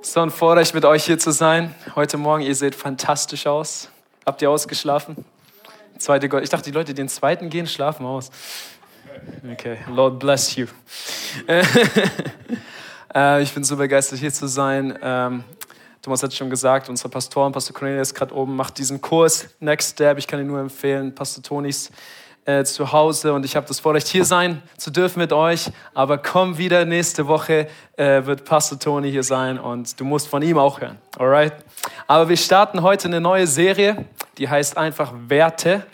So ein Vorrecht, mit euch hier zu sein. Heute Morgen, ihr seht fantastisch aus. Habt ihr ausgeschlafen? Zweite Gott. Ich dachte, die Leute, die den zweiten gehen, schlafen aus. Okay, Lord bless you. Äh, ich bin so begeistert, hier zu sein. Ähm, Thomas hat schon gesagt, unser Pastor, Pastor Cornelius, gerade oben, macht diesen Kurs Next Step. Ich kann ihn nur empfehlen. Pastor Tonis äh, zu Hause und ich habe das Vorrecht, hier sein zu dürfen mit euch. Aber komm wieder nächste Woche, äh, wird Pastor Toni hier sein und du musst von ihm auch hören. Alright? Aber wir starten heute eine neue Serie, die heißt einfach Werte.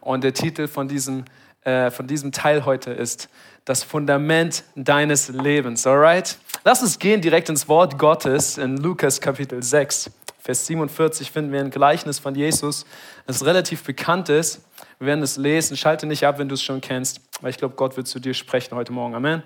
Und der Titel von diesem, äh, von diesem Teil heute ist das Fundament deines Lebens. Alright? Lass uns gehen direkt ins Wort Gottes in Lukas Kapitel 6. Vers 47 finden wir ein Gleichnis von Jesus, das relativ bekannt ist. Wir werden es lesen. Schalte nicht ab, wenn du es schon kennst, weil ich glaube, Gott wird zu dir sprechen heute Morgen. Amen.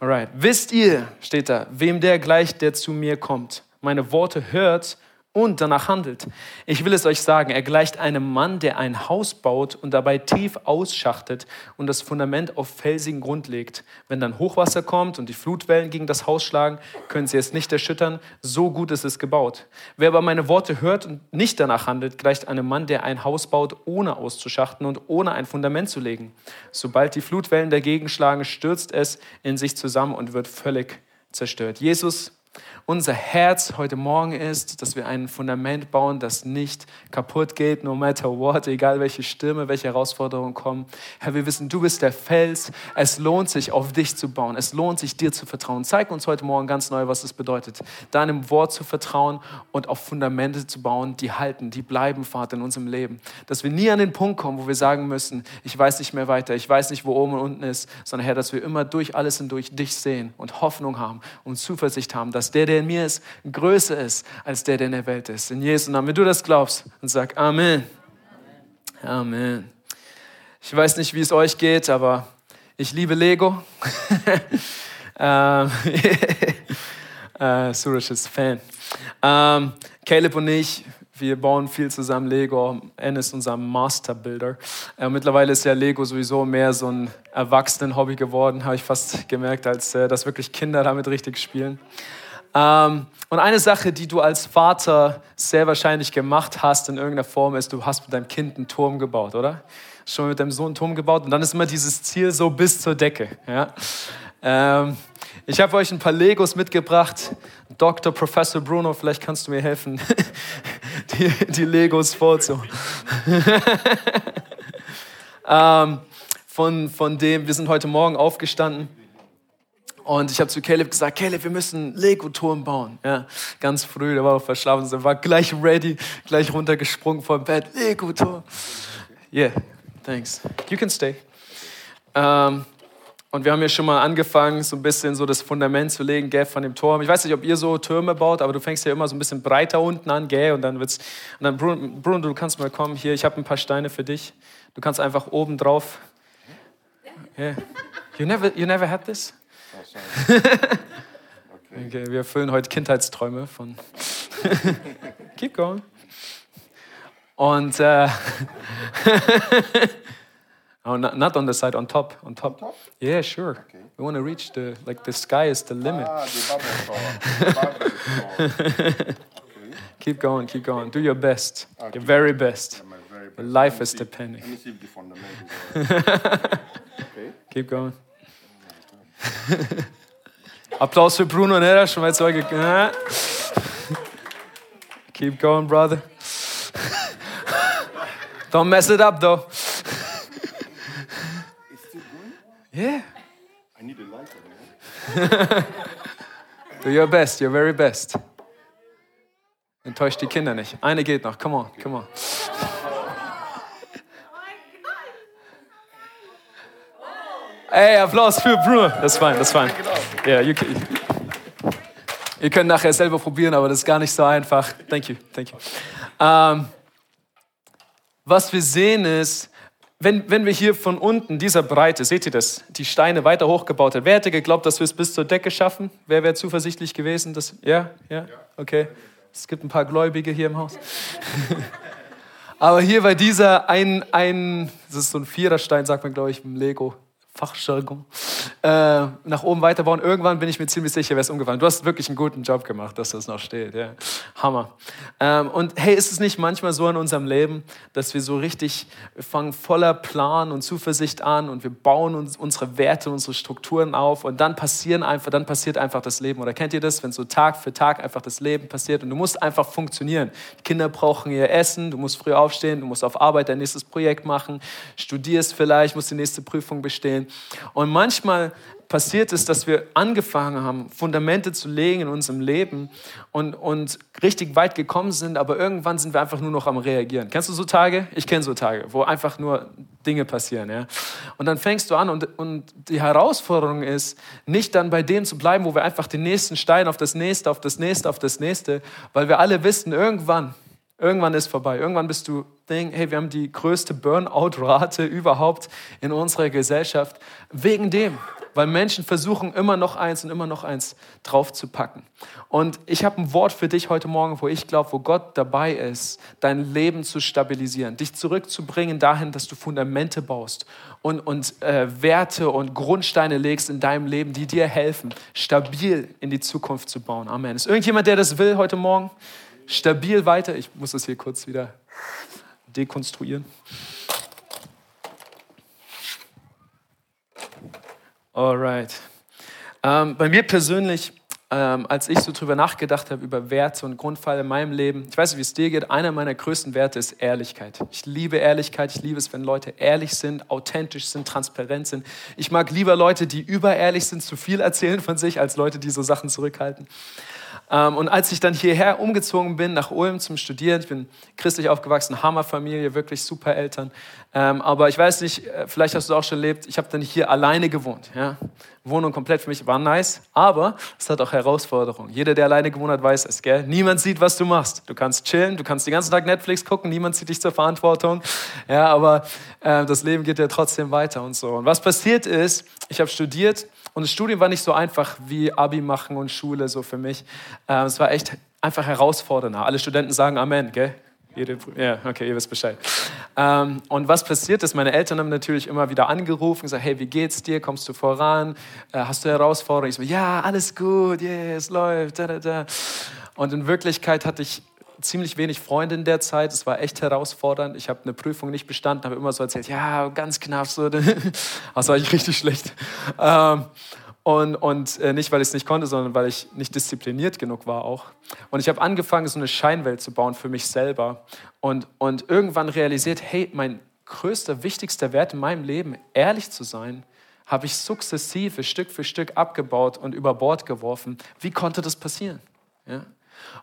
Alright. Wisst ihr, steht da, wem der gleicht, der zu mir kommt, meine Worte hört und danach handelt. Ich will es euch sagen, er gleicht einem Mann, der ein Haus baut und dabei tief ausschachtet und das Fundament auf felsigen Grund legt. Wenn dann Hochwasser kommt und die Flutwellen gegen das Haus schlagen, können sie es nicht erschüttern, so gut ist es gebaut. Wer aber meine Worte hört und nicht danach handelt, gleicht einem Mann, der ein Haus baut, ohne auszuschachten und ohne ein Fundament zu legen. Sobald die Flutwellen dagegen schlagen, stürzt es in sich zusammen und wird völlig zerstört. Jesus unser Herz heute Morgen ist, dass wir ein Fundament bauen, das nicht kaputt geht, no matter what, egal welche Stürme, welche Herausforderungen kommen. Herr, wir wissen, du bist der Fels. Es lohnt sich, auf dich zu bauen. Es lohnt sich, dir zu vertrauen. Zeig uns heute Morgen ganz neu, was es bedeutet, deinem Wort zu vertrauen und auf Fundamente zu bauen, die halten, die bleiben, Vater, in unserem Leben. Dass wir nie an den Punkt kommen, wo wir sagen müssen, ich weiß nicht mehr weiter, ich weiß nicht, wo oben und unten ist, sondern Herr, dass wir immer durch alles hindurch dich sehen und Hoffnung haben und Zuversicht haben, dass der, der in mir ist, größer ist als der, der in der Welt ist. In Jesu Namen, wenn du das glaubst, und sag Amen. Amen. Ich weiß nicht, wie es euch geht, aber ich liebe Lego. ähm, äh, Suraj ist Fan. Ähm, Caleb und ich, wir bauen viel zusammen Lego. N ist unser Masterbuilder. Äh, mittlerweile ist ja Lego sowieso mehr so ein Erwachsenen-Hobby geworden, habe ich fast gemerkt, als äh, dass wirklich Kinder damit richtig spielen. Ähm, und eine Sache, die du als Vater sehr wahrscheinlich gemacht hast in irgendeiner Form, ist, du hast mit deinem Kind einen Turm gebaut, oder? Schon mit deinem Sohn einen Turm gebaut und dann ist immer dieses Ziel so bis zur Decke. Ja? Ähm, ich habe euch ein paar Legos mitgebracht. Dr. Professor Bruno, vielleicht kannst du mir helfen, die, die Legos vorzu. ähm, von, von dem, wir sind heute Morgen aufgestanden und ich habe zu Caleb gesagt, Caleb, wir müssen einen Lego-Turm bauen. Ja, ganz früh, der war auch verschlafen, er war gleich ready, gleich runtergesprungen vom Bett. Lego-Turm. Yeah, thanks. You can stay. Ähm, und wir haben ja schon mal angefangen, so ein bisschen so das Fundament zu legen, gell, von dem Turm. Ich weiß nicht, ob ihr so Türme baut, aber du fängst ja immer so ein bisschen breiter unten an, gell, und dann wird's, und dann, Bruno, Bruno du kannst mal kommen, hier, ich habe ein paar Steine für dich. Du kannst einfach oben drauf. Yeah. You never, you never had this? Okay. okay. Wir erfüllen heute Kindheitsträume von. Keep going. Und äh, oh, not, not, on the side, on top, on top. On top? Yeah, sure. Okay. We want to reach the like the sky is the limit. Ah, the okay. Keep going, keep going. Do your best, okay. your very best. Yeah, very best. Life is depending. Let me see the fundamentals. okay. Keep going. Applaus für Bruno, ne? Das schon mal zwei ja. Keep going, brother. Don't mess it up, though. Yeah. I need a lighter. Do your best, your very best. Enttäuscht die Kinder nicht. Eine geht noch. Come on, come on. Ey, Applaus für Bruno. Das ist fein, das ist fein. Ja, you can, ihr könnt nachher selber probieren, aber das ist gar nicht so einfach. Thank you, thank you. Ähm, was wir sehen ist, wenn, wenn wir hier von unten, dieser Breite, seht ihr das, die Steine weiter hochgebaut haben, wer hätte geglaubt, dass wir es bis zur Decke schaffen? Wer wäre zuversichtlich gewesen? Dass, ja? ja? Okay. Es gibt ein paar Gläubige hier im Haus. Aber hier bei dieser ein, ein, das ist so ein Viererstein, sagt man, glaube ich, im Lego, Fachjargon, äh, nach oben weiterbauen. Irgendwann bin ich mir ziemlich sicher, wäre es umgefallen. Du hast wirklich einen guten Job gemacht, dass das noch steht. Ja. Hammer. Ähm, und hey, ist es nicht manchmal so in unserem Leben, dass wir so richtig, wir fangen voller Plan und Zuversicht an und wir bauen uns unsere Werte, unsere Strukturen auf und dann passieren einfach, dann passiert einfach das Leben. Oder kennt ihr das, wenn so Tag für Tag einfach das Leben passiert und du musst einfach funktionieren. Die Kinder brauchen ihr Essen, du musst früh aufstehen, du musst auf Arbeit dein nächstes Projekt machen, studierst vielleicht, musst die nächste Prüfung bestehen und manchmal passiert es, dass wir angefangen haben, Fundamente zu legen in unserem Leben und, und richtig weit gekommen sind, aber irgendwann sind wir einfach nur noch am Reagieren. Kennst du so Tage? Ich kenne so Tage, wo einfach nur Dinge passieren. Ja? Und dann fängst du an und, und die Herausforderung ist, nicht dann bei dem zu bleiben, wo wir einfach den nächsten Stein auf das nächste, auf das nächste, auf das nächste, weil wir alle wissen, irgendwann Irgendwann ist vorbei. Irgendwann bist du, denk, hey, wir haben die größte Burnout-Rate überhaupt in unserer Gesellschaft. Wegen dem, weil Menschen versuchen immer noch eins und immer noch eins draufzupacken. Und ich habe ein Wort für dich heute Morgen, wo ich glaube, wo Gott dabei ist, dein Leben zu stabilisieren, dich zurückzubringen dahin, dass du Fundamente baust und, und äh, Werte und Grundsteine legst in deinem Leben, die dir helfen, stabil in die Zukunft zu bauen. Amen. Ist irgendjemand, der das will heute Morgen? Stabil weiter. Ich muss das hier kurz wieder dekonstruieren. Alright. Ähm, bei mir persönlich, ähm, als ich so drüber nachgedacht habe, über Werte und Grundpfeile in meinem Leben, ich weiß nicht, wie es dir geht, einer meiner größten Werte ist Ehrlichkeit. Ich liebe Ehrlichkeit, ich liebe es, wenn Leute ehrlich sind, authentisch sind, transparent sind. Ich mag lieber Leute, die überehrlich sind, zu viel erzählen von sich, als Leute, die so Sachen zurückhalten. Ähm, und als ich dann hierher umgezogen bin, nach Ulm zum Studieren, ich bin christlich aufgewachsen, Hammerfamilie, wirklich super Eltern. Ähm, aber ich weiß nicht, äh, vielleicht hast du auch schon erlebt, ich habe dann hier alleine gewohnt. Ja? Wohnung komplett für mich war nice, aber es hat auch Herausforderungen. Jeder, der alleine gewohnt hat, weiß es, gell? Niemand sieht, was du machst. Du kannst chillen, du kannst den ganzen Tag Netflix gucken, niemand zieht dich zur Verantwortung. Ja, aber äh, das Leben geht ja trotzdem weiter und so. Und was passiert ist, ich habe studiert und das Studium war nicht so einfach wie Abi machen und Schule so für mich. Ähm, es war echt einfach herausfordernder. Alle Studenten sagen Amen, gell? ja, okay, ihr wisst Bescheid. Ähm, und was passiert ist, meine Eltern haben natürlich immer wieder angerufen, gesagt, hey, wie geht's dir? Kommst du voran? Äh, hast du Herausforderungen? Ich so, ja, alles gut, yeah, es läuft, da, da, da. Und in Wirklichkeit hatte ich ziemlich wenig Freunde in der Zeit. Es war echt herausfordernd. Ich habe eine Prüfung nicht bestanden, habe immer so erzählt, ja, ganz knapp so. Das war eigentlich richtig schlecht. Ähm, und, und äh, nicht, weil ich es nicht konnte, sondern weil ich nicht diszipliniert genug war auch. Und ich habe angefangen, so eine Scheinwelt zu bauen für mich selber. Und, und irgendwann realisiert, hey, mein größter, wichtigster Wert in meinem Leben, ehrlich zu sein, habe ich sukzessive, Stück für Stück abgebaut und über Bord geworfen. Wie konnte das passieren? Ja?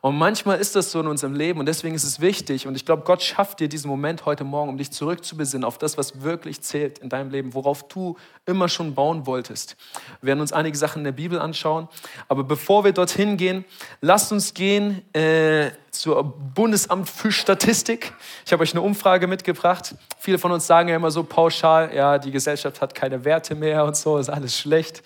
Und manchmal ist das so in unserem Leben und deswegen ist es wichtig und ich glaube, Gott schafft dir diesen Moment heute Morgen, um dich zurückzubesinnen auf das, was wirklich zählt in deinem Leben, worauf du immer schon bauen wolltest. Wir werden uns einige Sachen in der Bibel anschauen, aber bevor wir dorthin gehen, lasst uns gehen äh, zur Bundesamt für Statistik. Ich habe euch eine Umfrage mitgebracht. Viele von uns sagen ja immer so pauschal, ja, die Gesellschaft hat keine Werte mehr und so, ist alles schlecht.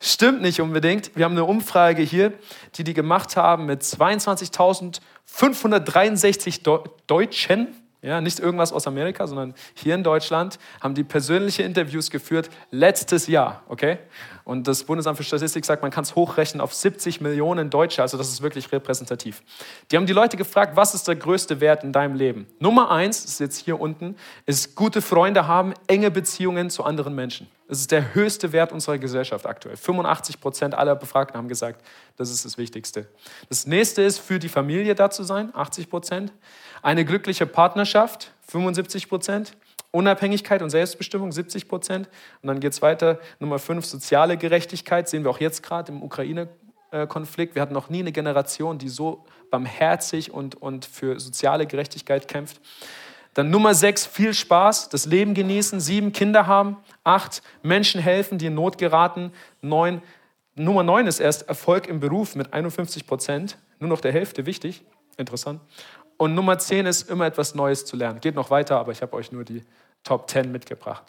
Stimmt nicht unbedingt. Wir haben eine Umfrage hier, die die gemacht haben mit 22.563 Deutschen. Ja, nicht irgendwas aus Amerika, sondern hier in Deutschland haben die persönliche Interviews geführt letztes Jahr, okay? Und das Bundesamt für Statistik sagt, man kann es hochrechnen auf 70 Millionen Deutsche, also das ist wirklich repräsentativ. Die haben die Leute gefragt, was ist der größte Wert in deinem Leben? Nummer eins, das ist jetzt hier unten, ist gute Freunde haben, enge Beziehungen zu anderen Menschen. Das ist der höchste Wert unserer Gesellschaft aktuell. 85 Prozent aller Befragten haben gesagt, das ist das Wichtigste. Das nächste ist, für die Familie da zu sein, 80 Prozent. Eine glückliche Partnerschaft, 75 Prozent. Unabhängigkeit und Selbstbestimmung 70 Prozent. Und dann geht es weiter. Nummer fünf, soziale Gerechtigkeit. Sehen wir auch jetzt gerade im Ukraine-Konflikt. Wir hatten noch nie eine Generation, die so barmherzig und, und für soziale Gerechtigkeit kämpft. Dann Nummer sechs, viel Spaß, das Leben genießen. Sieben, Kinder haben. Acht, Menschen helfen, die in Not geraten. Neun, Nummer neun ist erst Erfolg im Beruf mit 51 Prozent. Nur noch der Hälfte, wichtig. Interessant. Und Nummer 10 ist immer etwas Neues zu lernen. Geht noch weiter, aber ich habe euch nur die Top 10 mitgebracht.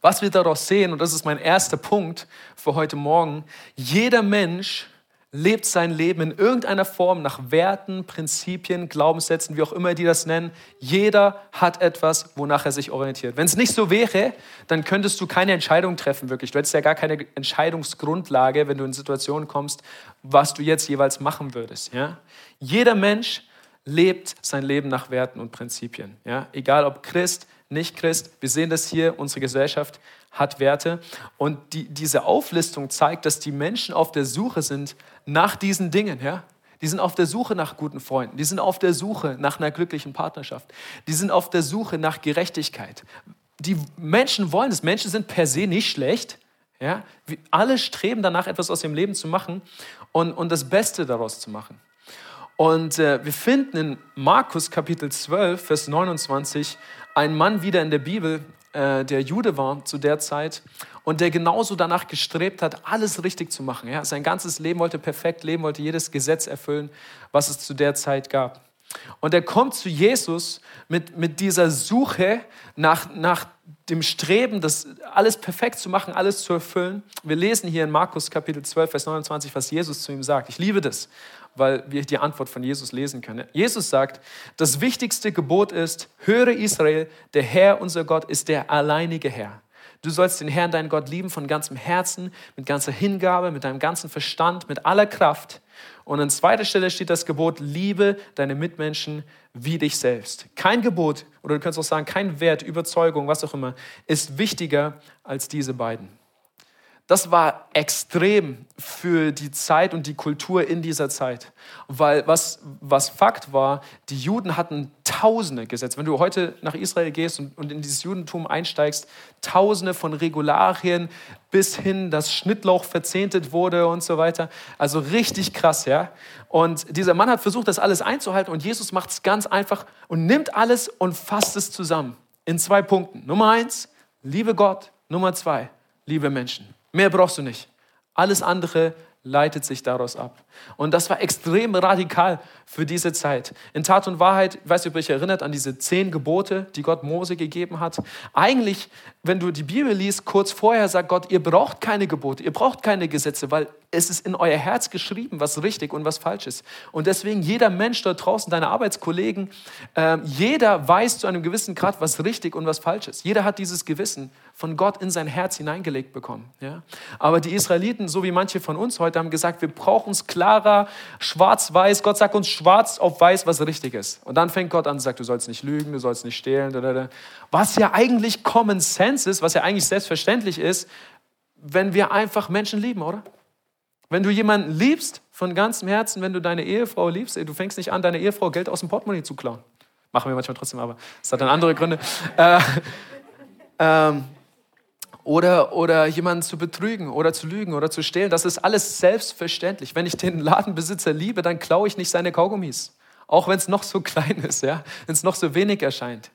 Was wir daraus sehen, und das ist mein erster Punkt für heute Morgen, jeder Mensch lebt sein Leben in irgendeiner Form nach Werten, Prinzipien, Glaubenssätzen, wie auch immer die das nennen. Jeder hat etwas, wonach er sich orientiert. Wenn es nicht so wäre, dann könntest du keine Entscheidung treffen, wirklich. Du hättest ja gar keine Entscheidungsgrundlage, wenn du in Situationen kommst, was du jetzt jeweils machen würdest. Ja? Jeder Mensch lebt sein Leben nach Werten und Prinzipien. Ja? Egal ob Christ, nicht Christ, wir sehen das hier, unsere Gesellschaft hat Werte. Und die, diese Auflistung zeigt, dass die Menschen auf der Suche sind nach diesen Dingen. Ja? Die sind auf der Suche nach guten Freunden. Die sind auf der Suche nach einer glücklichen Partnerschaft. Die sind auf der Suche nach Gerechtigkeit. Die Menschen wollen es. Menschen sind per se nicht schlecht. Ja? Alle streben danach, etwas aus ihrem Leben zu machen und, und das Beste daraus zu machen. Und äh, wir finden in Markus Kapitel 12, Vers 29 einen Mann wieder in der Bibel, äh, der Jude war zu der Zeit und der genauso danach gestrebt hat, alles richtig zu machen. Ja? Sein ganzes Leben wollte perfekt leben, wollte jedes Gesetz erfüllen, was es zu der Zeit gab. Und er kommt zu Jesus mit, mit dieser Suche nach, nach dem Streben, das alles perfekt zu machen, alles zu erfüllen. Wir lesen hier in Markus Kapitel 12, Vers 29, was Jesus zu ihm sagt. Ich liebe das weil wir die Antwort von Jesus lesen können. Jesus sagt, das wichtigste Gebot ist, höre Israel, der Herr, unser Gott, ist der alleinige Herr. Du sollst den Herrn, deinen Gott, lieben von ganzem Herzen, mit ganzer Hingabe, mit deinem ganzen Verstand, mit aller Kraft. Und an zweiter Stelle steht das Gebot, liebe deine Mitmenschen wie dich selbst. Kein Gebot, oder du kannst auch sagen, kein Wert, Überzeugung, was auch immer, ist wichtiger als diese beiden. Das war extrem für die Zeit und die Kultur in dieser Zeit. Weil was, was Fakt war, die Juden hatten tausende Gesetze. Wenn du heute nach Israel gehst und, und in dieses Judentum einsteigst, tausende von Regularien bis hin, dass Schnittlauch verzehntet wurde und so weiter. Also richtig krass, ja. Und dieser Mann hat versucht, das alles einzuhalten und Jesus macht es ganz einfach und nimmt alles und fasst es zusammen in zwei Punkten. Nummer eins, liebe Gott. Nummer zwei, liebe Menschen. Mehr brauchst du nicht. Alles andere leitet sich daraus ab. Und das war extrem radikal für diese Zeit. In Tat und Wahrheit, ich weiß nicht, ob ihr euch erinnert an diese zehn Gebote, die Gott Mose gegeben hat. Eigentlich, wenn du die Bibel liest, kurz vorher sagt Gott, ihr braucht keine Gebote, ihr braucht keine Gesetze, weil es ist in euer Herz geschrieben, was richtig und was falsch ist. Und deswegen jeder Mensch dort draußen, deine Arbeitskollegen, äh, jeder weiß zu einem gewissen Grad, was richtig und was falsch ist. Jeder hat dieses Gewissen von Gott in sein Herz hineingelegt bekommen. Ja? Aber die Israeliten, so wie manche von uns heute, haben gesagt, wir brauchen es klarer, schwarz-weiß. Gott sagt uns schwarz auf weiß, was richtig ist. Und dann fängt Gott an und sagt, du sollst nicht lügen, du sollst nicht stehlen. Was ja eigentlich Common Sense ist, was ja eigentlich selbstverständlich ist, wenn wir einfach Menschen lieben, oder? Wenn du jemanden liebst von ganzem Herzen, wenn du deine Ehefrau liebst, ey, du fängst nicht an, deine Ehefrau Geld aus dem Portemonnaie zu klauen. Machen wir manchmal trotzdem, aber das hat dann andere Gründe. Äh, ähm, oder, oder jemanden zu betrügen oder zu lügen oder zu stehlen, das ist alles selbstverständlich. Wenn ich den Ladenbesitzer liebe, dann klaue ich nicht seine Kaugummis. Auch wenn es noch so klein ist, ja? wenn es noch so wenig erscheint.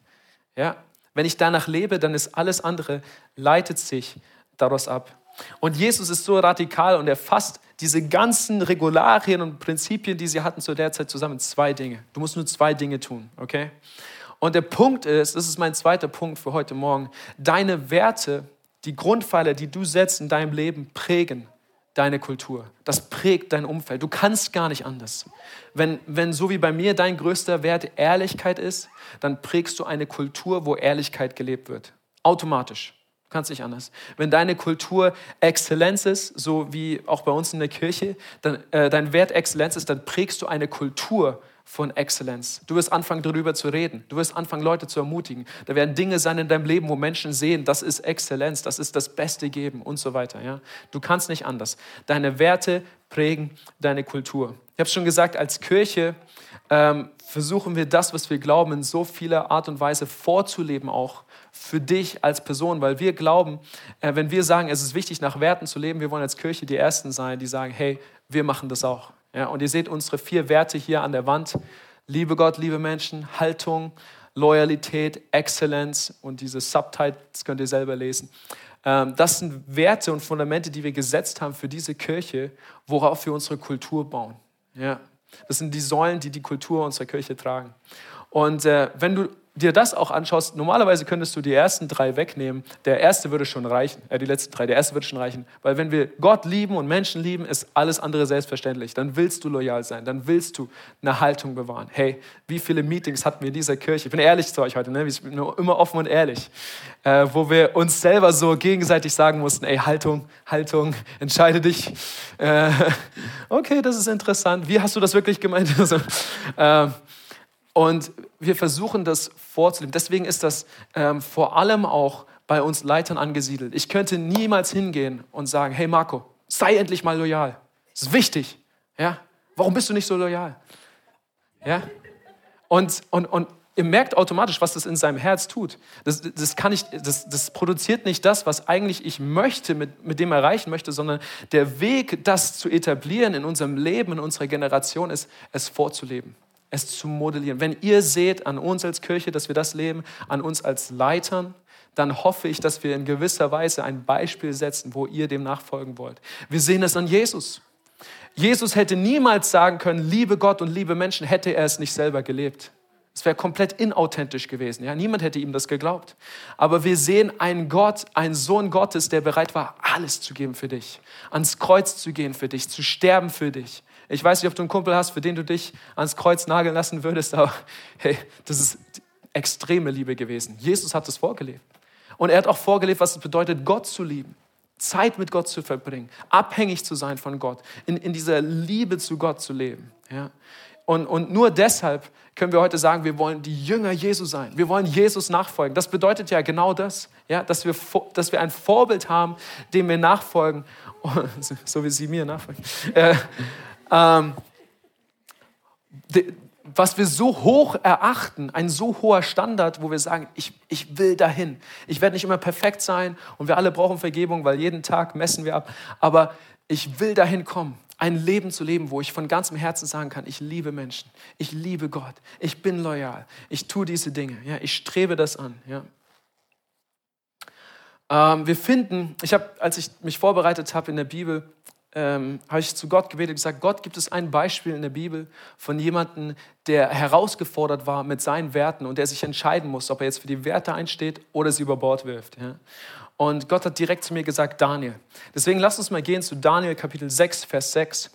Ja? Wenn ich danach lebe, dann ist alles andere, leitet sich daraus ab. Und Jesus ist so radikal und er fasst diese ganzen Regularien und Prinzipien, die sie hatten zu der Zeit zusammen, zwei Dinge. Du musst nur zwei Dinge tun, okay? Und der Punkt ist, das ist mein zweiter Punkt für heute Morgen, deine Werte, die Grundpfeiler, die du setzt in deinem Leben, prägen deine Kultur. Das prägt dein Umfeld. Du kannst gar nicht anders. Wenn, wenn so wie bei mir dein größter Wert Ehrlichkeit ist, dann prägst du eine Kultur, wo Ehrlichkeit gelebt wird. Automatisch kannst nicht anders. Wenn deine Kultur Exzellenz ist, so wie auch bei uns in der Kirche, dann, äh, dein Wert Exzellenz ist, dann prägst du eine Kultur von Exzellenz. Du wirst anfangen, darüber zu reden. Du wirst anfangen, Leute zu ermutigen. Da werden Dinge sein in deinem Leben, wo Menschen sehen, das ist Exzellenz, das ist das Beste geben und so weiter. Ja? Du kannst nicht anders. Deine Werte prägen deine Kultur. Ich habe schon gesagt, als Kirche ähm, versuchen wir das, was wir glauben, in so vieler Art und Weise vorzuleben auch für dich als Person, weil wir glauben, äh, wenn wir sagen, es ist wichtig, nach Werten zu leben, wir wollen als Kirche die Ersten sein, die sagen, hey, wir machen das auch. Ja, und ihr seht unsere vier Werte hier an der Wand. Liebe Gott, liebe Menschen, Haltung, Loyalität, Exzellenz und diese Subtitles könnt ihr selber lesen. Ähm, das sind Werte und Fundamente, die wir gesetzt haben für diese Kirche, worauf wir unsere Kultur bauen. Ja, das sind die Säulen, die die Kultur unserer Kirche tragen. Und äh, wenn du dir das auch anschaust, normalerweise könntest du die ersten drei wegnehmen. Der erste würde schon reichen, äh, die letzten drei, der erste würde schon reichen. Weil wenn wir Gott lieben und Menschen lieben, ist alles andere selbstverständlich. Dann willst du loyal sein, dann willst du eine Haltung bewahren. Hey, wie viele Meetings hatten wir in dieser Kirche? Ich bin ehrlich zu euch heute, ne? ich bin immer offen und ehrlich. Äh, wo wir uns selber so gegenseitig sagen mussten, ey, Haltung, Haltung, entscheide dich. Äh, okay, das ist interessant. Wie hast du das wirklich gemeint? Äh, und wir versuchen das vorzuleben. Deswegen ist das ähm, vor allem auch bei uns Leitern angesiedelt. Ich könnte niemals hingehen und sagen, hey Marco, sei endlich mal loyal. Das ist wichtig. Ja? Warum bist du nicht so loyal? Ja? Und, und, und ihr merkt automatisch, was das in seinem Herz tut. Das, das, kann ich, das, das produziert nicht das, was eigentlich ich möchte, mit, mit dem erreichen möchte, sondern der Weg, das zu etablieren in unserem Leben, in unserer Generation, ist, es vorzuleben es zu modellieren. Wenn ihr seht an uns als Kirche, dass wir das leben, an uns als Leitern, dann hoffe ich, dass wir in gewisser Weise ein Beispiel setzen, wo ihr dem nachfolgen wollt. Wir sehen es an Jesus. Jesus hätte niemals sagen können, liebe Gott und liebe Menschen, hätte er es nicht selber gelebt. Es wäre komplett inauthentisch gewesen. Ja? Niemand hätte ihm das geglaubt. Aber wir sehen einen Gott, einen Sohn Gottes, der bereit war, alles zu geben für dich. Ans Kreuz zu gehen für dich, zu sterben für dich. Ich weiß nicht, ob du einen Kumpel hast, für den du dich ans Kreuz nageln lassen würdest, aber hey, das ist extreme Liebe gewesen. Jesus hat es vorgelebt. Und er hat auch vorgelebt, was es bedeutet, Gott zu lieben. Zeit mit Gott zu verbringen, abhängig zu sein von Gott, in, in dieser Liebe zu Gott zu leben. Ja? Und, und nur deshalb können wir heute sagen, wir wollen die Jünger Jesu sein. Wir wollen Jesus nachfolgen. Das bedeutet ja genau das, ja? dass, wir, dass wir ein Vorbild haben, dem wir nachfolgen, so wie sie mir nachfolgen. Äh, ähm, was wir so hoch erachten, ein so hoher Standard, wo wir sagen, ich, ich will dahin. Ich werde nicht immer perfekt sein und wir alle brauchen Vergebung, weil jeden Tag messen wir ab. Aber ich will dahin kommen, ein Leben zu leben, wo ich von ganzem Herzen sagen kann, ich liebe Menschen, ich liebe Gott, ich bin loyal, ich tue diese Dinge, ja, ich strebe das an. Ja. Ähm, wir finden, ich habe, als ich mich vorbereitet habe in der Bibel, ähm, habe ich zu Gott gebetet und gesagt, Gott, gibt es ein Beispiel in der Bibel von jemandem, der herausgefordert war mit seinen Werten und der sich entscheiden muss, ob er jetzt für die Werte einsteht oder sie über Bord wirft. Ja? Und Gott hat direkt zu mir gesagt, Daniel. Deswegen lass uns mal gehen zu Daniel Kapitel 6, Vers 6.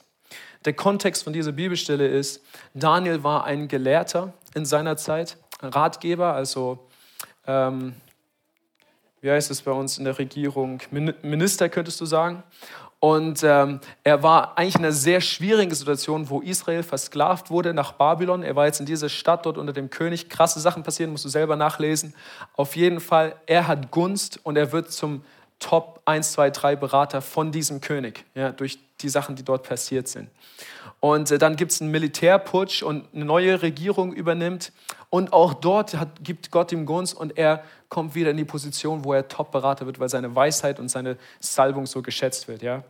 Der Kontext von dieser Bibelstelle ist, Daniel war ein Gelehrter in seiner Zeit, Ratgeber, also ähm, wie heißt es bei uns in der Regierung, Minister könntest du sagen. Und ähm, er war eigentlich in einer sehr schwierigen Situation, wo Israel versklavt wurde nach Babylon. Er war jetzt in dieser Stadt dort unter dem König. Krasse Sachen passieren, musst du selber nachlesen. Auf jeden Fall, er hat Gunst und er wird zum Top 1, 2, 3 Berater von diesem König, ja, durch die Sachen, die dort passiert sind. Und äh, dann gibt es einen Militärputsch und eine neue Regierung übernimmt. Und auch dort hat, gibt Gott ihm Gunst und er kommt wieder in die Position, wo er Top-Berater wird, weil seine Weisheit und seine Salbung so geschätzt wird. Ja?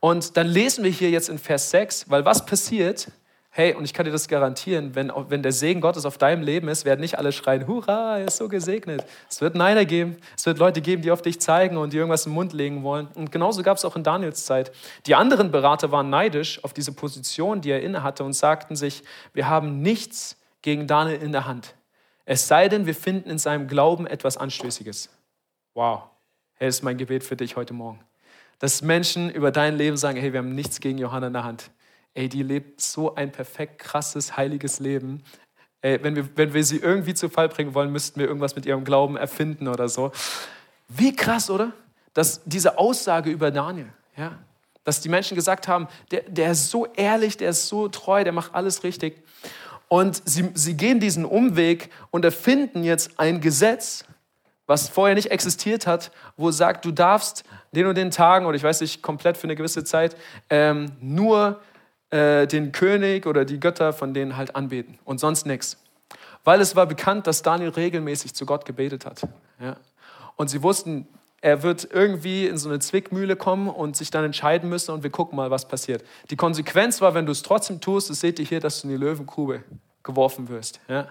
Und dann lesen wir hier jetzt in Vers 6, weil was passiert? Hey, und ich kann dir das garantieren, wenn, wenn der Segen Gottes auf deinem Leben ist, werden nicht alle schreien, hurra, er ist so gesegnet. Es wird Neider geben, es wird Leute geben, die auf dich zeigen und dir irgendwas im Mund legen wollen. Und genauso gab es auch in Daniels Zeit. Die anderen Berater waren neidisch auf diese Position, die er innehatte und sagten sich, wir haben nichts gegen Daniel in der Hand. Es sei denn, wir finden in seinem Glauben etwas Anstößiges. Wow, hey, das ist mein Gebet für dich heute Morgen. Dass Menschen über dein Leben sagen, hey, wir haben nichts gegen Johanna in der Hand. Ey, die lebt so ein perfekt krasses, heiliges Leben. Ey, wenn, wir, wenn wir sie irgendwie zu Fall bringen wollen, müssten wir irgendwas mit ihrem Glauben erfinden oder so. Wie krass, oder? Dass diese Aussage über Daniel, ja, dass die Menschen gesagt haben, der, der ist so ehrlich, der ist so treu, der macht alles richtig. Und sie, sie gehen diesen Umweg und erfinden jetzt ein Gesetz, was vorher nicht existiert hat, wo sagt, du darfst den und den Tagen oder ich weiß nicht, komplett für eine gewisse Zeit ähm, nur äh, den König oder die Götter von denen halt anbeten und sonst nichts. Weil es war bekannt, dass Daniel regelmäßig zu Gott gebetet hat. Ja. Und sie wussten, er wird irgendwie in so eine Zwickmühle kommen und sich dann entscheiden müssen und wir gucken mal, was passiert. Die Konsequenz war, wenn du es trotzdem tust, das seht ihr hier, dass du in die Löwengrube geworfen wirst. Ja?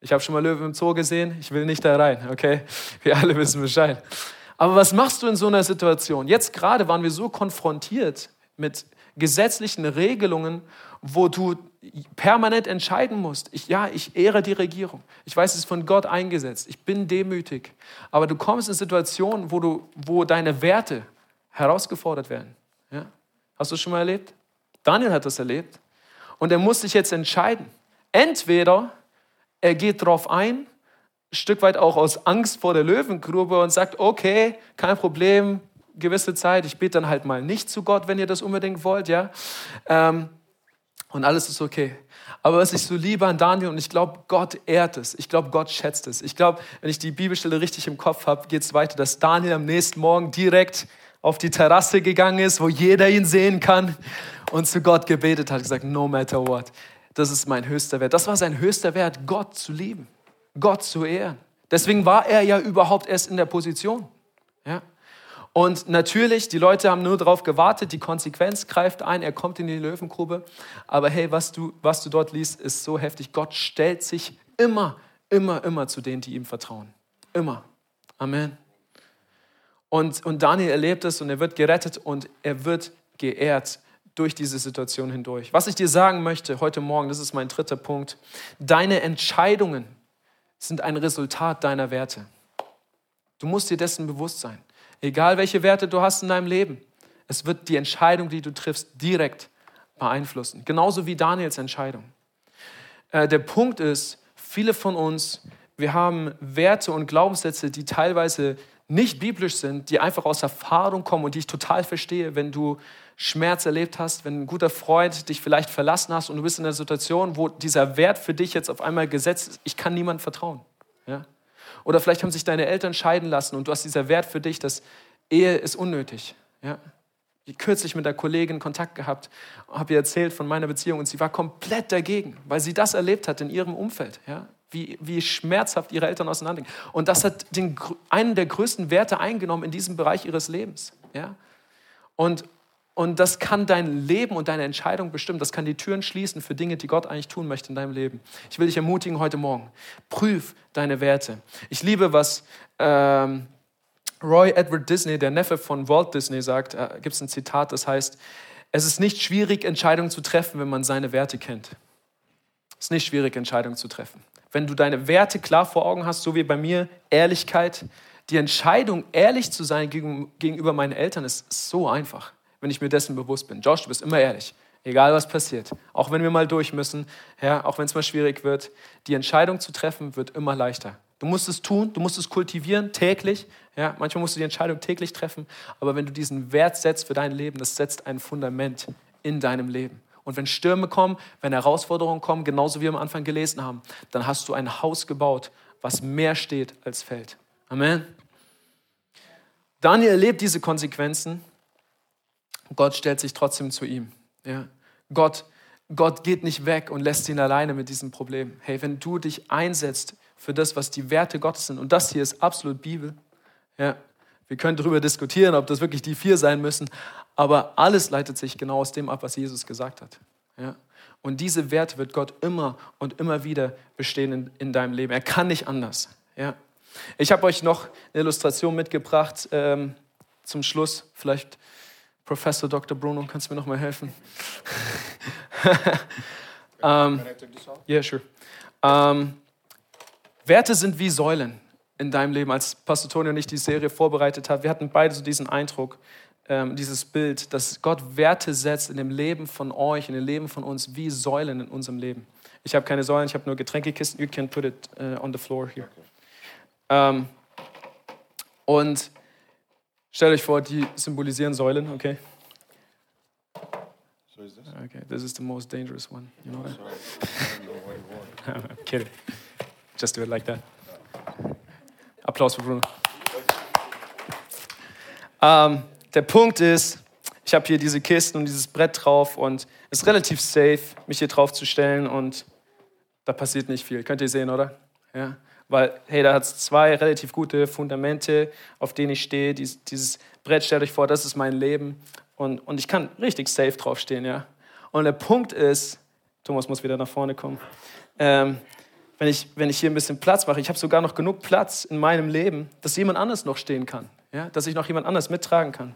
Ich habe schon mal Löwen im Zoo gesehen, ich will nicht da rein, okay? Wir alle wissen Bescheid. Aber was machst du in so einer Situation? Jetzt gerade waren wir so konfrontiert mit gesetzlichen Regelungen, wo du permanent entscheiden musst. Ich, ja, ich ehre die Regierung. Ich weiß, es ist von Gott eingesetzt. Ich bin demütig. Aber du kommst in Situationen, wo, du, wo deine Werte herausgefordert werden. Ja? Hast du das schon mal erlebt? Daniel hat das erlebt. Und er muss sich jetzt entscheiden. Entweder er geht darauf ein, ein Stück weit auch aus Angst vor der Löwengrube und sagt, okay, kein Problem, gewisse Zeit, ich bete dann halt mal nicht zu Gott, wenn ihr das unbedingt wollt, ja. Ähm, und alles ist okay. Aber was ich so liebe an Daniel, und ich glaube, Gott ehrt es, ich glaube, Gott schätzt es. Ich glaube, wenn ich die Bibelstelle richtig im Kopf habe, geht es weiter, dass Daniel am nächsten Morgen direkt auf die Terrasse gegangen ist, wo jeder ihn sehen kann und zu Gott gebetet hat, gesagt, no matter what, das ist mein höchster Wert. Das war sein höchster Wert, Gott zu lieben, Gott zu ehren. Deswegen war er ja überhaupt erst in der Position. Ja? Und natürlich, die Leute haben nur darauf gewartet, die Konsequenz greift ein, er kommt in die Löwengrube. Aber hey, was du, was du dort liest, ist so heftig. Gott stellt sich immer, immer, immer zu denen, die ihm vertrauen. Immer. Amen. Und, und Daniel erlebt es und er wird gerettet und er wird geehrt durch diese Situation hindurch. Was ich dir sagen möchte heute Morgen, das ist mein dritter Punkt, deine Entscheidungen sind ein Resultat deiner Werte. Du musst dir dessen bewusst sein. Egal welche Werte du hast in deinem Leben, es wird die Entscheidung, die du triffst, direkt beeinflussen. Genauso wie Daniels Entscheidung. Äh, der Punkt ist, viele von uns, wir haben Werte und Glaubenssätze, die teilweise nicht biblisch sind, die einfach aus Erfahrung kommen und die ich total verstehe, wenn du Schmerz erlebt hast, wenn ein guter Freund dich vielleicht verlassen hast und du bist in einer Situation, wo dieser Wert für dich jetzt auf einmal gesetzt ist, ich kann niemandem vertrauen. Ja? Oder vielleicht haben sich deine Eltern scheiden lassen und du hast dieser Wert für dich, dass Ehe ist unnötig. Ja? Ich kürzlich mit einer Kollegin Kontakt gehabt, habe ihr erzählt von meiner Beziehung und sie war komplett dagegen, weil sie das erlebt hat in ihrem Umfeld. Ja? Wie, wie schmerzhaft ihre Eltern auseinandergehen. Und das hat den, einen der größten Werte eingenommen in diesem Bereich ihres Lebens. Ja? Und, und das kann dein Leben und deine Entscheidung bestimmen. Das kann die Türen schließen für Dinge, die Gott eigentlich tun möchte in deinem Leben. Ich will dich ermutigen heute Morgen. Prüf deine Werte. Ich liebe, was ähm, Roy Edward Disney, der Neffe von Walt Disney, sagt. Da gibt es ein Zitat, das heißt, es ist nicht schwierig, Entscheidungen zu treffen, wenn man seine Werte kennt. Es ist nicht schwierig, Entscheidungen zu treffen. Wenn du deine Werte klar vor Augen hast, so wie bei mir, Ehrlichkeit, die Entscheidung, ehrlich zu sein gegenüber meinen Eltern, ist so einfach wenn ich mir dessen bewusst bin. Josh, du bist immer ehrlich, egal was passiert. Auch wenn wir mal durch müssen, ja, auch wenn es mal schwierig wird, die Entscheidung zu treffen wird immer leichter. Du musst es tun, du musst es kultivieren täglich. Ja, manchmal musst du die Entscheidung täglich treffen, aber wenn du diesen Wert setzt für dein Leben, das setzt ein Fundament in deinem Leben. Und wenn Stürme kommen, wenn Herausforderungen kommen, genauso wie wir am Anfang gelesen haben, dann hast du ein Haus gebaut, was mehr steht als fällt. Amen. Daniel erlebt diese Konsequenzen Gott stellt sich trotzdem zu ihm. Ja. Gott, Gott geht nicht weg und lässt ihn alleine mit diesem Problem. Hey, wenn du dich einsetzt für das, was die Werte Gottes sind, und das hier ist absolut Bibel, ja, wir können darüber diskutieren, ob das wirklich die vier sein müssen, aber alles leitet sich genau aus dem ab, was Jesus gesagt hat. Ja. Und diese Werte wird Gott immer und immer wieder bestehen in, in deinem Leben. Er kann nicht anders. Ja. Ich habe euch noch eine Illustration mitgebracht ähm, zum Schluss. Vielleicht Professor Dr. Bruno, kannst du mir noch mal helfen? um, ähm, yeah, sure. Um, ähm, Werte sind wie Säulen in deinem Leben. Als Pastor Toni und ich die Serie vorbereitet haben, wir hatten beide so diesen Eindruck, ähm, dieses Bild, dass Gott Werte setzt in dem Leben von euch, in dem Leben von uns, wie Säulen in unserem Leben. Ich habe keine Säulen, ich habe nur Getränkekisten. You can put it uh, on the floor here. Okay. Um, und Stellt euch vor, die symbolisieren Säulen, okay? So is this? Okay, this is the most dangerous one. You know that? I'm kidding. Just do it like that. Applaus für Bruno. Ähm, der Punkt ist, ich habe hier diese Kisten und dieses Brett drauf und es ist relativ safe, mich hier drauf zu stellen und da passiert nicht viel. Könnt ihr sehen, oder? Ja. Weil, hey, da hat es zwei relativ gute Fundamente, auf denen ich stehe. Dies, dieses Brett, stellt euch vor, das ist mein Leben. Und, und ich kann richtig safe draufstehen, ja. Und der Punkt ist, Thomas muss wieder nach vorne kommen, ähm, wenn, ich, wenn ich hier ein bisschen Platz mache, ich habe sogar noch genug Platz in meinem Leben, dass jemand anders noch stehen kann, ja? dass ich noch jemand anders mittragen kann.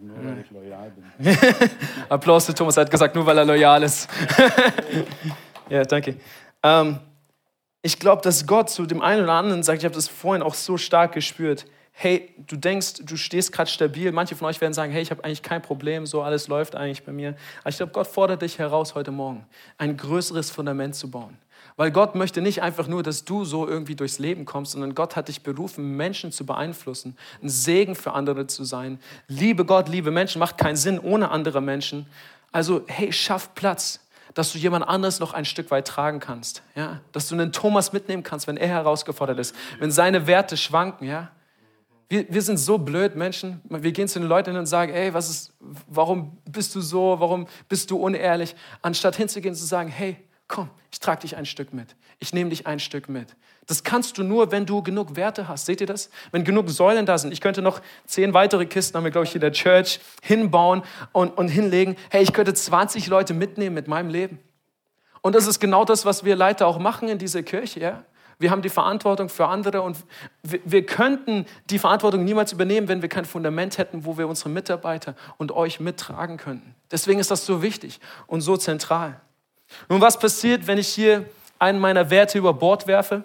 Nur weil ich loyal bin. Applaus für Thomas, er hat gesagt, nur weil er loyal ist. ja, danke. Ähm, ich glaube, dass Gott zu dem einen oder anderen sagt, ich habe das vorhin auch so stark gespürt, hey, du denkst, du stehst gerade stabil. Manche von euch werden sagen, hey, ich habe eigentlich kein Problem, so alles läuft eigentlich bei mir. Aber ich glaube, Gott fordert dich heraus heute Morgen, ein größeres Fundament zu bauen. Weil Gott möchte nicht einfach nur, dass du so irgendwie durchs Leben kommst, sondern Gott hat dich berufen, Menschen zu beeinflussen, ein Segen für andere zu sein. Liebe Gott, liebe Menschen, macht keinen Sinn ohne andere Menschen. Also, hey, schaff Platz, dass du jemand anderes noch ein Stück weit tragen kannst. Ja? Dass du einen Thomas mitnehmen kannst, wenn er herausgefordert ist, wenn seine Werte schwanken. Ja? Wir, wir sind so blöd, Menschen. Wir gehen zu den Leuten und sagen, ey, was ist, warum bist du so, warum bist du unehrlich? Anstatt hinzugehen und zu sagen, hey, komm, ich trage dich ein Stück mit. Ich nehme dich ein Stück mit. Das kannst du nur, wenn du genug Werte hast. Seht ihr das? Wenn genug Säulen da sind. Ich könnte noch zehn weitere Kisten, haben wir, glaube ich, in der Church, hinbauen und, und hinlegen. Hey, ich könnte 20 Leute mitnehmen mit meinem Leben. Und das ist genau das, was wir Leiter auch machen in dieser Kirche. Ja? Wir haben die Verantwortung für andere und wir, wir könnten die Verantwortung niemals übernehmen, wenn wir kein Fundament hätten, wo wir unsere Mitarbeiter und euch mittragen könnten. Deswegen ist das so wichtig und so zentral. Nun, was passiert, wenn ich hier einen meiner Werte über Bord werfe?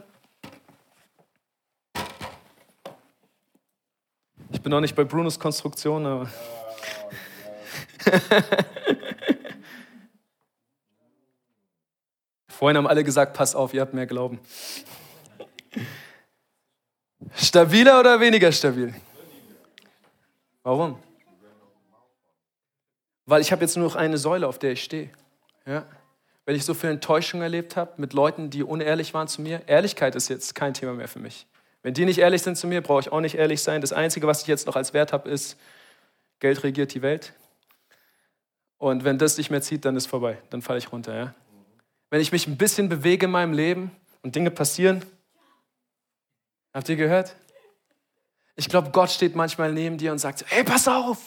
Ich bin noch nicht bei Brunos Konstruktion, aber. Vorhin haben alle gesagt, pass auf, ihr habt mehr Glauben. Stabiler oder weniger stabil? Warum? Weil ich habe jetzt nur noch eine Säule, auf der ich stehe. Ja? Weil ich so viel Enttäuschung erlebt habe mit Leuten, die unehrlich waren zu mir. Ehrlichkeit ist jetzt kein Thema mehr für mich. Wenn die nicht ehrlich sind zu mir, brauche ich auch nicht ehrlich sein. Das Einzige, was ich jetzt noch als Wert habe, ist, Geld regiert die Welt. Und wenn das nicht mehr zieht, dann ist vorbei. Dann falle ich runter. Ja? Wenn ich mich ein bisschen bewege in meinem Leben und Dinge passieren, Habt ihr gehört? Ich glaube, Gott steht manchmal neben dir und sagt, hey, pass auf,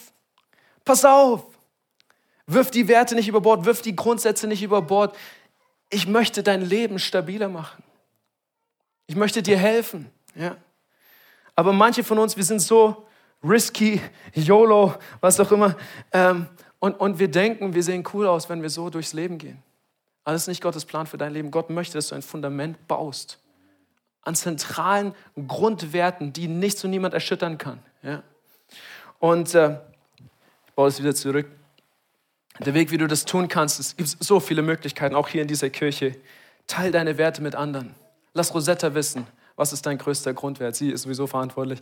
pass auf, wirf die Werte nicht über Bord, wirf die Grundsätze nicht über Bord. Ich möchte dein Leben stabiler machen. Ich möchte dir helfen. Ja. Aber manche von uns, wir sind so risky, YOLO, was auch immer, ähm, und, und wir denken, wir sehen cool aus, wenn wir so durchs Leben gehen. Alles nicht Gottes Plan für dein Leben. Gott möchte, dass du ein Fundament baust an zentralen Grundwerten, die nichts und niemand erschüttern kann. Ja? Und äh, ich baue es wieder zurück. Der Weg, wie du das tun kannst, es gibt so viele Möglichkeiten, auch hier in dieser Kirche. Teil deine Werte mit anderen. Lass Rosetta wissen, was ist dein größter Grundwert. Sie ist sowieso verantwortlich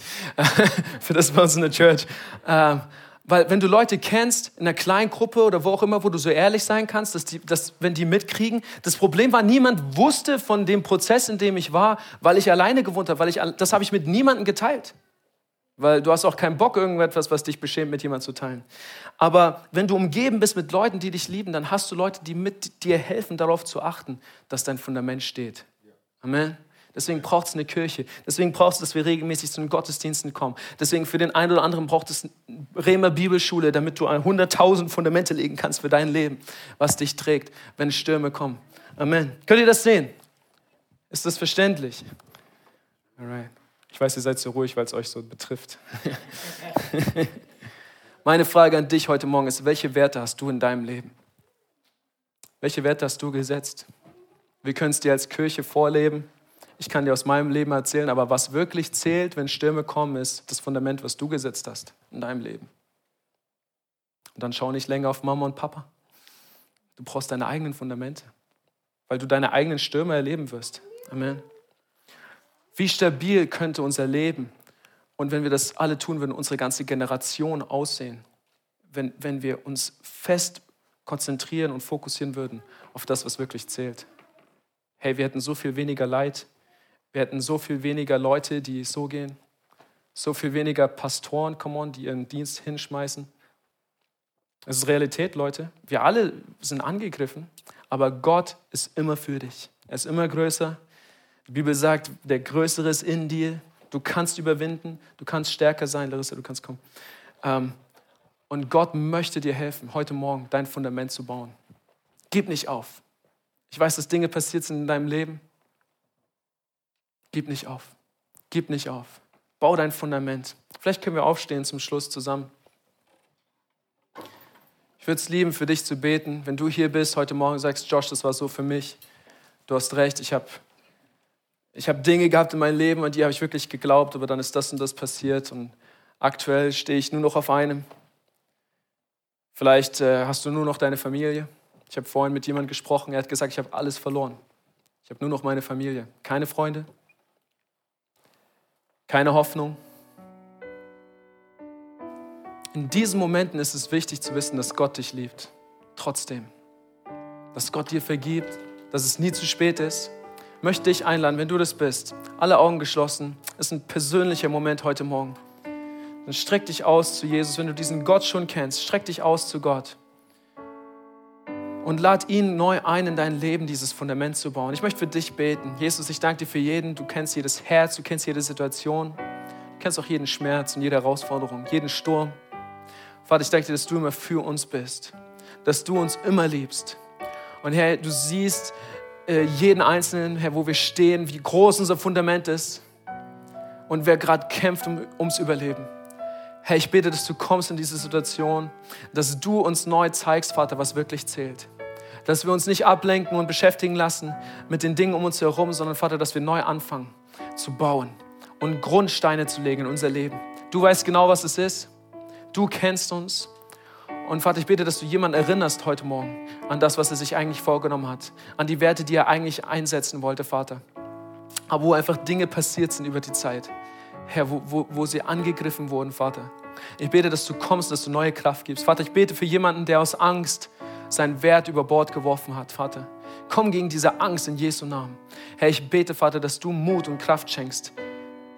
für das bei uns in der Church. Ähm, weil wenn du Leute kennst, in einer kleinen Gruppe oder wo auch immer, wo du so ehrlich sein kannst, dass, die, dass wenn die mitkriegen, das Problem war, niemand wusste von dem Prozess, in dem ich war, weil ich alleine gewohnt habe, weil ich, das habe ich mit niemandem geteilt. Weil du hast auch keinen Bock, irgendetwas, was dich beschämt, mit jemandem zu teilen. Aber wenn du umgeben bist mit Leuten, die dich lieben, dann hast du Leute, die mit dir helfen, darauf zu achten, dass dein Fundament steht. Amen. Deswegen braucht es eine Kirche. Deswegen braucht es, dass wir regelmäßig zu den Gottesdiensten kommen. Deswegen für den einen oder anderen braucht es eine Bremer Bibelschule, damit du 100.000 Fundamente legen kannst für dein Leben, was dich trägt, wenn Stürme kommen. Amen. Könnt ihr das sehen? Ist das verständlich? Alright. Ich weiß, ihr seid so ruhig, weil es euch so betrifft. Meine Frage an dich heute Morgen ist, welche Werte hast du in deinem Leben? Welche Werte hast du gesetzt? Wir können es dir als Kirche vorleben ich kann dir aus meinem Leben erzählen, aber was wirklich zählt, wenn Stürme kommen, ist das Fundament, was du gesetzt hast in deinem Leben. Und dann schau nicht länger auf Mama und Papa. Du brauchst deine eigenen Fundamente, weil du deine eigenen Stürme erleben wirst. Amen. Wie stabil könnte unser Leben und wenn wir das alle tun würden, unsere ganze Generation aussehen, wenn, wenn wir uns fest konzentrieren und fokussieren würden auf das, was wirklich zählt. Hey, wir hätten so viel weniger Leid, wir hätten so viel weniger Leute, die so gehen. So viel weniger Pastoren, come on, die ihren Dienst hinschmeißen. Es ist Realität, Leute. Wir alle sind angegriffen, aber Gott ist immer für dich. Er ist immer größer. Die Bibel sagt, der Größere ist in dir. Du kannst überwinden, du kannst stärker sein, Larissa, du kannst kommen. Ähm, und Gott möchte dir helfen, heute Morgen dein Fundament zu bauen. Gib nicht auf. Ich weiß, dass Dinge passiert sind in deinem Leben. Gib nicht auf. Gib nicht auf. Bau dein Fundament. Vielleicht können wir aufstehen zum Schluss zusammen. Ich würde es lieben, für dich zu beten. Wenn du hier bist, heute Morgen sagst, Josh, das war so für mich. Du hast recht, ich habe ich hab Dinge gehabt in meinem Leben und die habe ich wirklich geglaubt, aber dann ist das und das passiert und aktuell stehe ich nur noch auf einem. Vielleicht äh, hast du nur noch deine Familie. Ich habe vorhin mit jemandem gesprochen, er hat gesagt, ich habe alles verloren. Ich habe nur noch meine Familie. Keine Freunde, keine Hoffnung. In diesen Momenten ist es wichtig zu wissen, dass Gott dich liebt. Trotzdem. Dass Gott dir vergibt, dass es nie zu spät ist. Möchte dich einladen, wenn du das bist, alle Augen geschlossen. Es ist ein persönlicher Moment heute Morgen. Dann streck dich aus zu Jesus. Wenn du diesen Gott schon kennst, streck dich aus zu Gott. Und lad ihn neu ein, in dein Leben dieses Fundament zu bauen. Ich möchte für dich beten. Jesus, ich danke dir für jeden. Du kennst jedes Herz, du kennst jede Situation. Du kennst auch jeden Schmerz und jede Herausforderung, jeden Sturm. Vater, ich danke dir, dass du immer für uns bist, dass du uns immer liebst. Und Herr, du siehst äh, jeden Einzelnen, Herr, wo wir stehen, wie groß unser Fundament ist und wer gerade kämpft um, ums Überleben. Herr, ich bete, dass du kommst in diese Situation, dass du uns neu zeigst, Vater, was wirklich zählt. Dass wir uns nicht ablenken und beschäftigen lassen mit den Dingen um uns herum, sondern Vater, dass wir neu anfangen zu bauen und Grundsteine zu legen in unser Leben. Du weißt genau, was es ist. Du kennst uns. Und Vater, ich bete, dass du jemanden erinnerst heute Morgen an das, was er sich eigentlich vorgenommen hat, an die Werte, die er eigentlich einsetzen wollte, Vater. Aber wo einfach Dinge passiert sind über die Zeit, Herr, wo, wo, wo sie angegriffen wurden, Vater. Ich bete, dass du kommst, dass du neue Kraft gibst. Vater, ich bete für jemanden, der aus Angst seinen Wert über Bord geworfen hat, Vater. Komm gegen diese Angst in Jesu Namen. Herr, ich bete, Vater, dass du Mut und Kraft schenkst,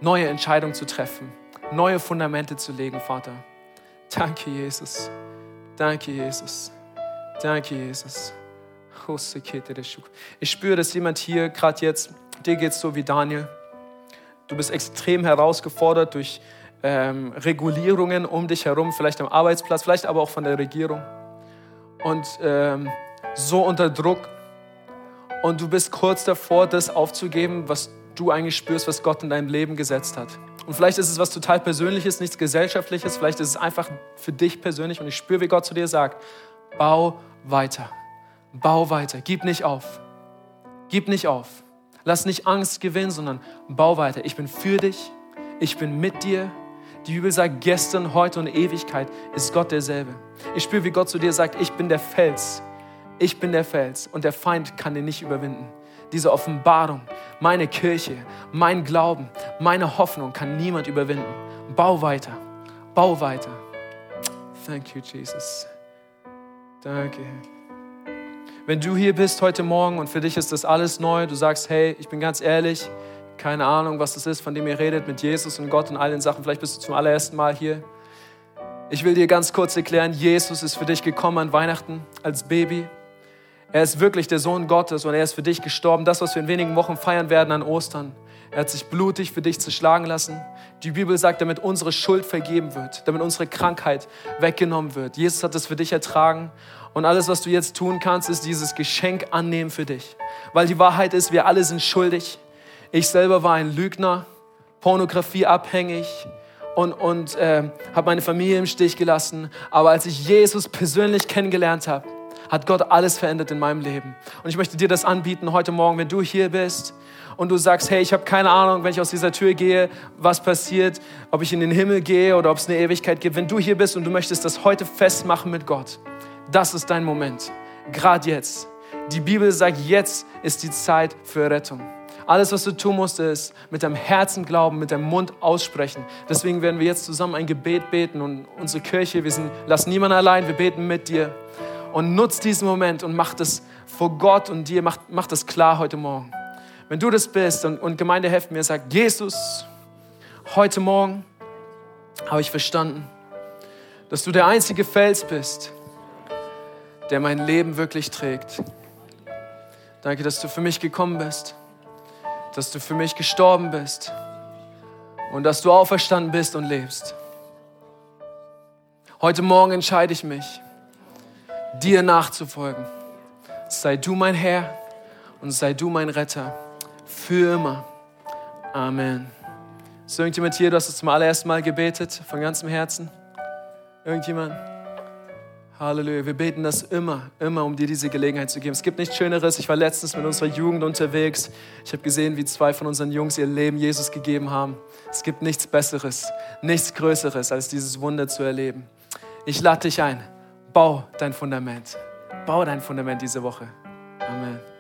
neue Entscheidungen zu treffen, neue Fundamente zu legen, Vater. Danke, Jesus. Danke, Jesus. Danke, Jesus. Ich spüre, dass jemand hier gerade jetzt, dir geht es so wie Daniel. Du bist extrem herausgefordert durch ähm, Regulierungen um dich herum, vielleicht am Arbeitsplatz, vielleicht aber auch von der Regierung. Und ähm, so unter Druck. Und du bist kurz davor, das aufzugeben, was du eigentlich spürst, was Gott in deinem Leben gesetzt hat. Und vielleicht ist es was total Persönliches, nichts Gesellschaftliches, vielleicht ist es einfach für dich persönlich und ich spüre, wie Gott zu dir sagt, bau weiter, bau weiter, gib nicht auf, gib nicht auf. Lass nicht Angst gewinnen, sondern bau weiter. Ich bin für dich, ich bin mit dir. Die Bibel sagt, gestern, heute und Ewigkeit ist Gott derselbe. Ich spüre, wie Gott zu dir sagt, ich bin der Fels, ich bin der Fels und der Feind kann den nicht überwinden diese Offenbarung, meine Kirche, mein Glauben, meine Hoffnung kann niemand überwinden. Bau weiter, bau weiter. Thank you, Jesus. Danke. Wenn du hier bist heute Morgen und für dich ist das alles neu, du sagst, hey, ich bin ganz ehrlich, keine Ahnung, was das ist, von dem ihr redet mit Jesus und Gott und all den Sachen, vielleicht bist du zum allerersten Mal hier. Ich will dir ganz kurz erklären, Jesus ist für dich gekommen an Weihnachten als Baby. Er ist wirklich der Sohn Gottes und er ist für dich gestorben. Das, was wir in wenigen Wochen feiern werden an Ostern. Er hat sich blutig für dich zerschlagen lassen. Die Bibel sagt, damit unsere Schuld vergeben wird, damit unsere Krankheit weggenommen wird. Jesus hat es für dich ertragen. Und alles, was du jetzt tun kannst, ist dieses Geschenk annehmen für dich. Weil die Wahrheit ist, wir alle sind schuldig. Ich selber war ein Lügner, Pornografie abhängig und, und äh, habe meine Familie im Stich gelassen. Aber als ich Jesus persönlich kennengelernt habe, hat Gott alles verändert in meinem Leben. Und ich möchte dir das anbieten heute Morgen, wenn du hier bist und du sagst, hey, ich habe keine Ahnung, wenn ich aus dieser Tür gehe, was passiert, ob ich in den Himmel gehe oder ob es eine Ewigkeit gibt. Wenn du hier bist und du möchtest das heute festmachen mit Gott, das ist dein Moment. Gerade jetzt. Die Bibel sagt, jetzt ist die Zeit für Rettung. Alles, was du tun musst, ist mit deinem Herzen glauben, mit deinem Mund aussprechen. Deswegen werden wir jetzt zusammen ein Gebet beten und unsere Kirche, wir sind, lass niemanden allein, wir beten mit dir und nutzt diesen Moment und macht es vor Gott und dir, macht, macht es klar heute Morgen. Wenn du das bist und, und Gemeinde helft mir, sagt, Jesus, heute Morgen habe ich verstanden, dass du der einzige Fels bist, der mein Leben wirklich trägt. Danke, dass du für mich gekommen bist, dass du für mich gestorben bist und dass du auferstanden bist und lebst. Heute Morgen entscheide ich mich, dir nachzufolgen. Sei du mein Herr und sei du mein Retter für immer. Amen. Ist irgendjemand hier, du hast es zum allerersten Mal gebetet, von ganzem Herzen? Irgendjemand? Halleluja. Wir beten das immer, immer, um dir diese Gelegenheit zu geben. Es gibt nichts Schöneres. Ich war letztens mit unserer Jugend unterwegs. Ich habe gesehen, wie zwei von unseren Jungs ihr Leben Jesus gegeben haben. Es gibt nichts Besseres, nichts Größeres, als dieses Wunder zu erleben. Ich lade dich ein. Bau dein Fundament. Bau dein Fundament diese Woche. Amen.